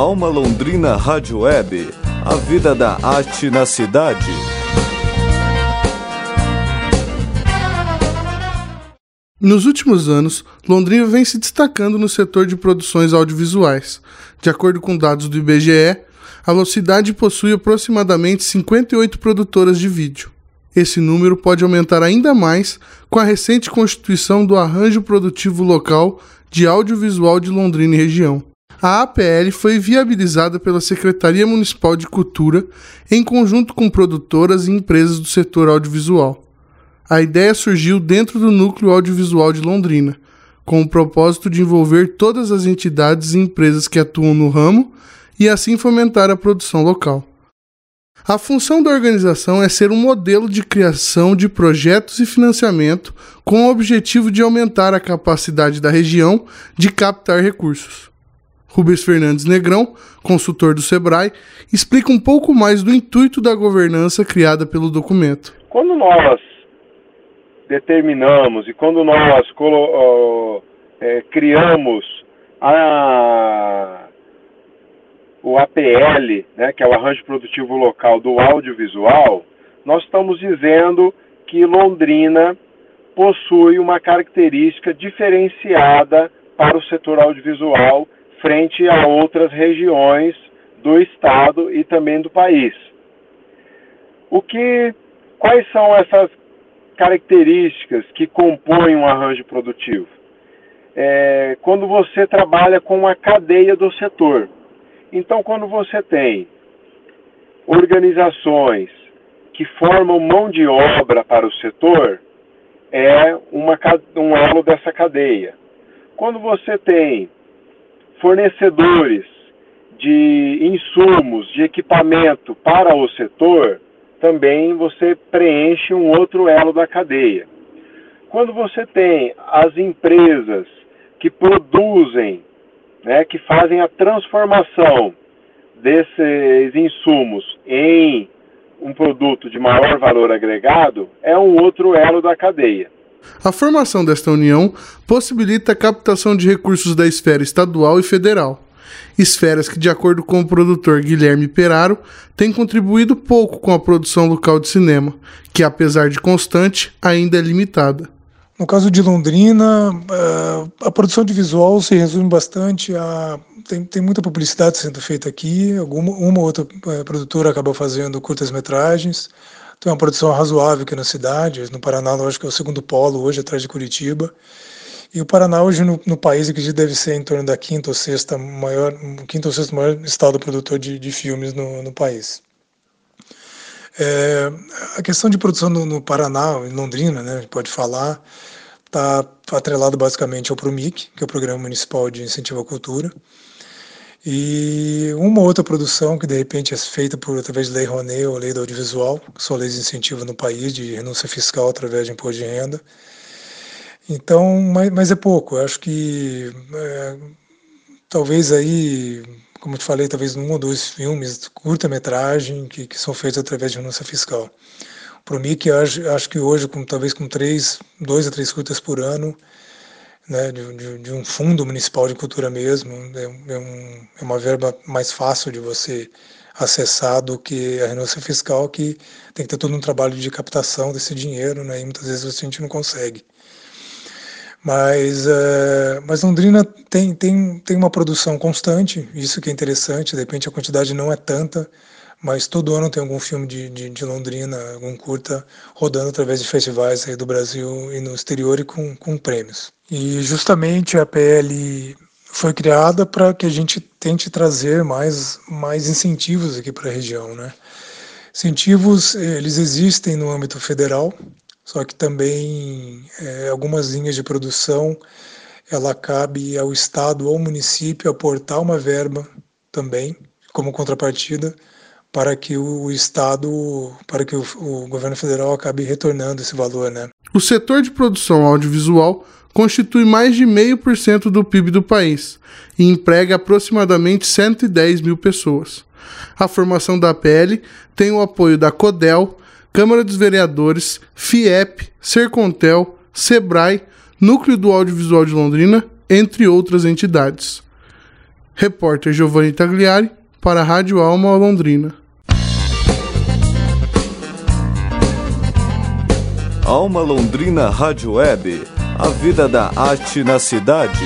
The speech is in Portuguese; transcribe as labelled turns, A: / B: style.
A: Alma Londrina Rádio Web. A vida da arte na cidade.
B: Nos últimos anos, Londrina vem se destacando no setor de produções audiovisuais. De acordo com dados do IBGE, a cidade possui aproximadamente 58 produtoras de vídeo. Esse número pode aumentar ainda mais com a recente constituição do Arranjo Produtivo Local de Audiovisual de Londrina e região. A APL foi viabilizada pela Secretaria Municipal de Cultura em conjunto com produtoras e empresas do setor audiovisual. A ideia surgiu dentro do Núcleo Audiovisual de Londrina, com o propósito de envolver todas as entidades e empresas que atuam no ramo e assim fomentar a produção local. A função da organização é ser um modelo de criação de projetos e financiamento com o objetivo de aumentar a capacidade da região de captar recursos. Rubens Fernandes Negrão, consultor do Sebrae, explica um pouco mais do intuito da governança criada pelo documento.
C: Quando nós determinamos e quando nós é, criamos a o APL, né, que é o Arranjo Produtivo Local do Audiovisual, nós estamos dizendo que Londrina possui uma característica diferenciada para o setor audiovisual frente a outras regiões do estado e também do país. O que, quais são essas características que compõem um arranjo produtivo? É, quando você trabalha com a cadeia do setor, então, quando você tem organizações que formam mão de obra para o setor, é uma, um elo dessa cadeia. Quando você tem fornecedores de insumos, de equipamento para o setor, também você preenche um outro elo da cadeia. Quando você tem as empresas que produzem né, que fazem a transformação desses insumos em um produto de maior valor agregado é um outro elo da cadeia.
B: A formação desta união possibilita a captação de recursos da esfera estadual e federal. Esferas que, de acordo com o produtor Guilherme Peraro, têm contribuído pouco com a produção local de cinema, que, apesar de constante, ainda é limitada.
D: No caso de Londrina, eh, a produção de visual se resume bastante a. Tem, tem muita publicidade sendo feita aqui, alguma, uma ou outra eh, produtora acaba fazendo curtas-metragens. Tem uma produção razoável aqui na cidade. No Paraná, eu acho que é o segundo polo hoje, atrás de Curitiba. E o Paraná hoje no, no país, acredito, deve ser em torno da quinta ou sexta maior, quinto ou sexto maior estado produtor de, de filmes no, no país. É, a questão de produção no, no, Paraná, em Londrina, né, pode falar, está atrelado basicamente ao PROMIC, que é o Programa Municipal de Incentivo à Cultura, e uma outra produção que de repente é feita por através de lei Rouanet ou lei do audiovisual, que são leis de incentivo no país de renúncia fiscal através de imposto de renda. Então, mas, mas é pouco. Eu acho que é, talvez aí como te falei, talvez um ou dois filmes, curta-metragem, que, que são feitos através de renúncia fiscal. Para o MIC, acho, acho que hoje, com, talvez com três, dois a três curtas por ano, né, de, de, de um fundo municipal de cultura mesmo, é, é, um, é uma verba mais fácil de você acessar do que a renúncia fiscal, que tem que ter todo um trabalho de captação desse dinheiro, né, e muitas vezes a gente não consegue. Mas, uh, mas Londrina tem, tem, tem uma produção constante, isso que é interessante, de repente a quantidade não é tanta, mas todo ano tem algum filme de, de, de Londrina, algum curta, rodando através de festivais do Brasil e no exterior e com, com prêmios. E justamente a PL foi criada para que a gente tente trazer mais, mais incentivos aqui para a região, né? Incentivos, eles existem no âmbito federal, só que também é, algumas linhas de produção ela cabe ao Estado ou município aportar uma verba também, como contrapartida, para que o Estado, para que o, o governo federal acabe retornando esse valor. Né?
B: O setor de produção audiovisual constitui mais de meio por cento do PIB do país e emprega aproximadamente 110 mil pessoas. A formação da PL tem o apoio da CODEL, Câmara dos Vereadores, FIEP, Sercontel, SEBRAE, Núcleo do Audiovisual de Londrina, entre outras entidades. Repórter Giovanni Tagliari para a Rádio Alma Londrina.
A: Alma Londrina Rádio Web. A vida da arte na cidade.